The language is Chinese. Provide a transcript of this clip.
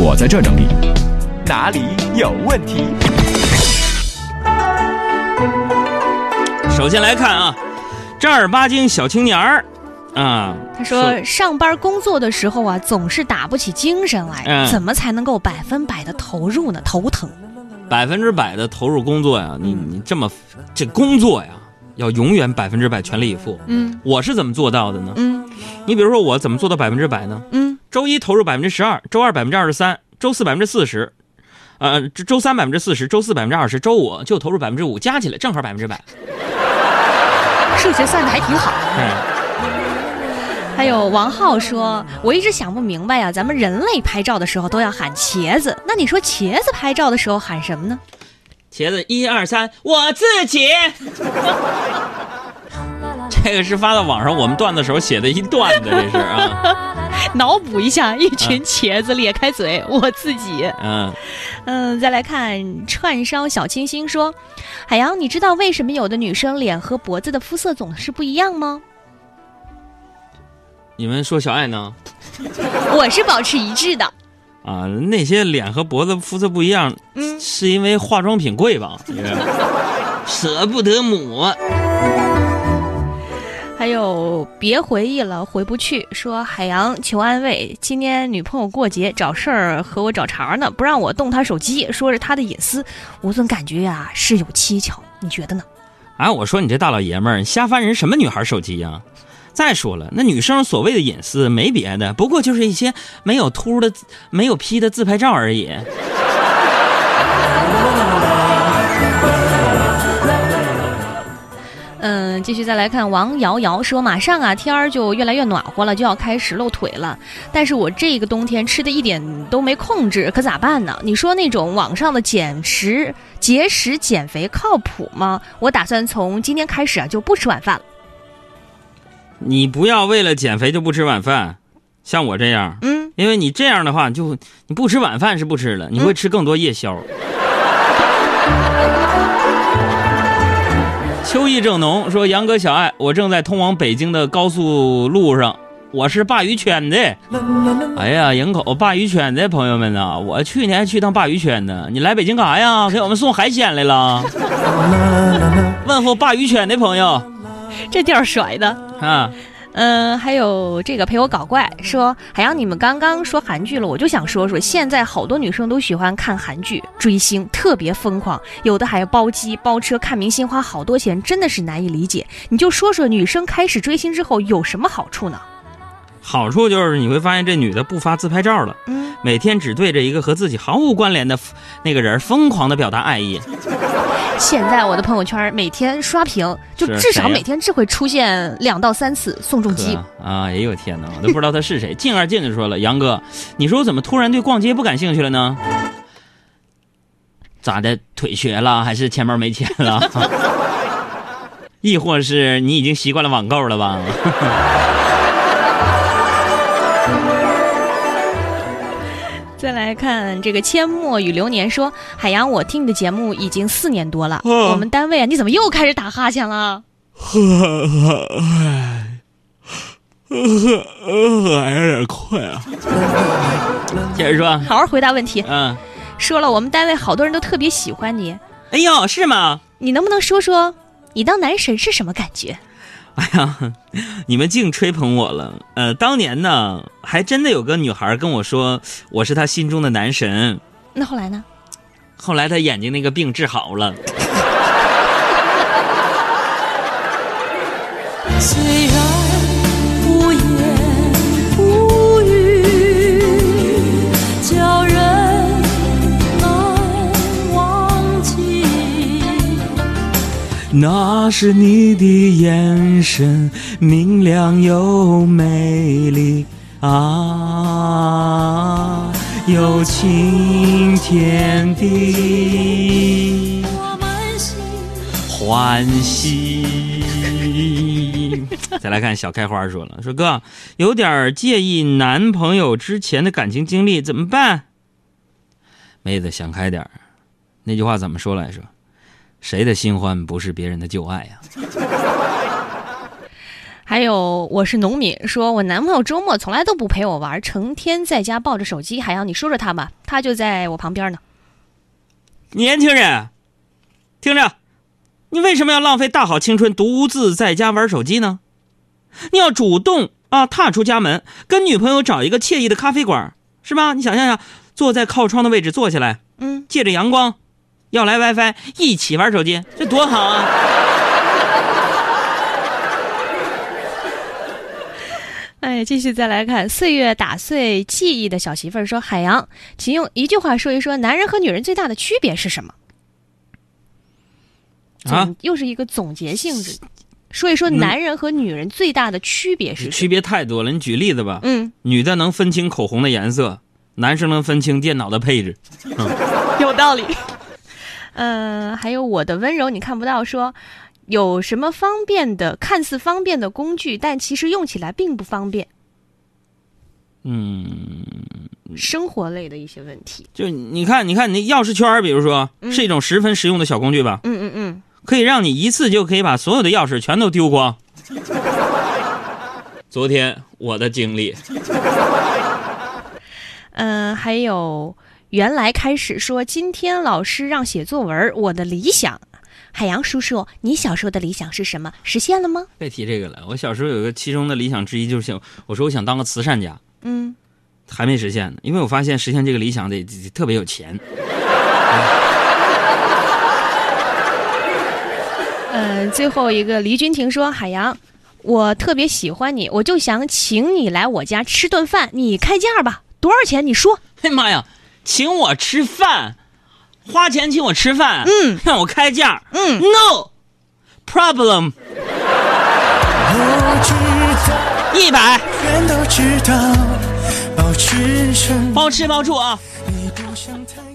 我在这整理。哪里有问题？首先来看啊，正儿八经小青年儿啊，他说上班工作的时候啊，总是打不起精神来，嗯怎么才能够百分百的投入呢？头疼。百分之百的投入工作呀，你你这么这工作呀，要永远百分之百全力以赴。嗯我是怎么做到的呢？嗯你比如说我怎么做到百分之百呢？嗯，周一投入百分之十二，周二百分之二十三，周四百分之四十，呃，周周三百分之四十，周四百分之二十，周五就投入百分之五，加起来正好百分之百。数学算的还挺好。嗯，还有王浩说，我一直想不明白呀、咱们人类拍照的时候都要喊茄子，那你说茄子拍照的时候喊什么呢？茄子一二三，我自己。这个是发到网上我们段子时候写的一段子，这是啊，脑补一下，一群茄子咧开嘴，我自己。嗯，嗯，再来看串烧小清新说，海洋，你知道为什么有的女生脸和脖子的肤色总是不一样吗？你们说小爱呢？我是保持一致的。啊，那些脸和脖子肤色不一样，嗯是因为化妆品贵吧？舍不得抹。还有别回忆了，回不去。说海洋求安慰，今天女朋友过节找事儿和我找茬呢，不让我动她手机，说是她的隐私，我总感觉呀、事有蹊跷，你觉得呢？哎，我说你这大老爷们儿，瞎翻人什么女孩手机呀、再说了，那女生所谓的隐私没别的，不过就是一些没有秃的、没有 P 的自拍照而已。嗯，继续再来看王瑶瑶说，马上啊天儿就越来越暖和了，就要开始露腿了。但是我这个冬天吃的一点都没控制，可咋办呢？你说那种网上的减食、节食减肥靠谱吗？我打算从今天开始啊就不吃晚饭了。你不要为了减肥就不吃晚饭，像我这样，嗯，因为你这样的话，就你不吃晚饭是不吃了，你会吃更多夜宵。秋意正浓说：“杨哥小爱，我正在通往北京的高速路上，我是鲅鱼圈的。哎呀，营口鲅鱼圈的朋友们呐、我去年还去趟鲅鱼圈呢。你来北京干啥呀？给我们送海鲜来了。问候鲅鱼圈的朋友这调儿甩的。啊。”嗯，还有这个陪我搞怪说，海洋，你们刚刚说韩剧了，我就想说说，现在好多女生都喜欢看韩剧，追星特别疯狂，有的还包机包车看明星，花好多钱，真的是难以理解。你就说说女生开始追星之后有什么好处呢？好处就是你会发现这女的不发自拍照了，嗯，每天只对着一个和自己毫无关联的那个人疯狂的表达爱意。现在我的朋友圈每天刷屏，就至少每天只会出现两到三次宋仲基。啊，哎呦天哪，我都不知道他是谁。静儿静就说了，杨哥，你说我怎么突然对逛街不感兴趣了呢？咋的，腿瘸了，还是钱包没钱了？亦或是你已经习惯了网购了吧？再来看这个阡陌与流年说，海洋，我听你的节目已经四年多了，哦我们单位啊，你怎么又开始打哈欠了？还有点困啊。接着说，好好回答问题。嗯，说了，我们单位好多人都特别喜欢你，哎呦，是吗？你能不能说说你当男神是什么感觉？哎呀，你们净吹捧我了。呃，当年呢，还真的有个女孩跟我说我是她心中的男神。那后来呢？后来她眼睛那个病治好了。那是你的眼神，明亮又美丽啊，有情天地我满心欢喜。再来看小开花说了，说哥有点介意男朋友之前的感情经历，怎么办？妹子想开点，那句话怎么说来着？谁的新欢不是别人的旧爱呀、还有我是农民，说我男朋友周末从来都不陪我玩，成天在家抱着手机。海洋，你说说他吧，他就在我旁边呢。年轻人，听着，你为什么要浪费大好青春，独自在家玩手机呢？你要主动啊，踏出家门，跟女朋友找一个惬意的咖啡馆，是吧？你想象一下，坐在靠窗的位置坐下来，嗯，借着阳光，要来 WiFi，一起玩手机，这多好啊！哎，继续再来看，岁月打碎记忆的小媳妇儿说：“海洋，请用一句话说一说男人和女人最大的区别是什么？”啊，又是一个总结性质，说一说男人和女人最大的区别是什么？区别太多了。你举例子吧，嗯，女的能分清口红的颜色，男生能分清电脑的配置。有道理。嗯、还有我的温柔你看不到说。有什么方便的、看似方便的工具，但其实用起来并不方便。嗯，生活类的一些问题。就你看，你看你钥匙圈，比如说嗯是一种十分实用的小工具吧，嗯嗯嗯，可以让你一次就可以把所有的钥匙全都丢光。昨天我的经历，嗯、还有原来开始说，今天老师让写作文，我的理想。海洋叔叔，你小时候的理想是什么？实现了吗？别提这个了。我小时候有个其中的理想之一，就是想我说我想当个慈善家，嗯，还没实现呢，因为我发现实现这个理想得特别有钱。呃，最后一个黎君婷说：“海洋，我特别喜欢你，我就想请你来我家吃顿饭，你开价吧，多少钱？你说。哎妈呀，请我吃饭，花钱请我吃饭，嗯，让我开价，嗯，no problem，一百，全都知道。包吃包住啊。你不想太激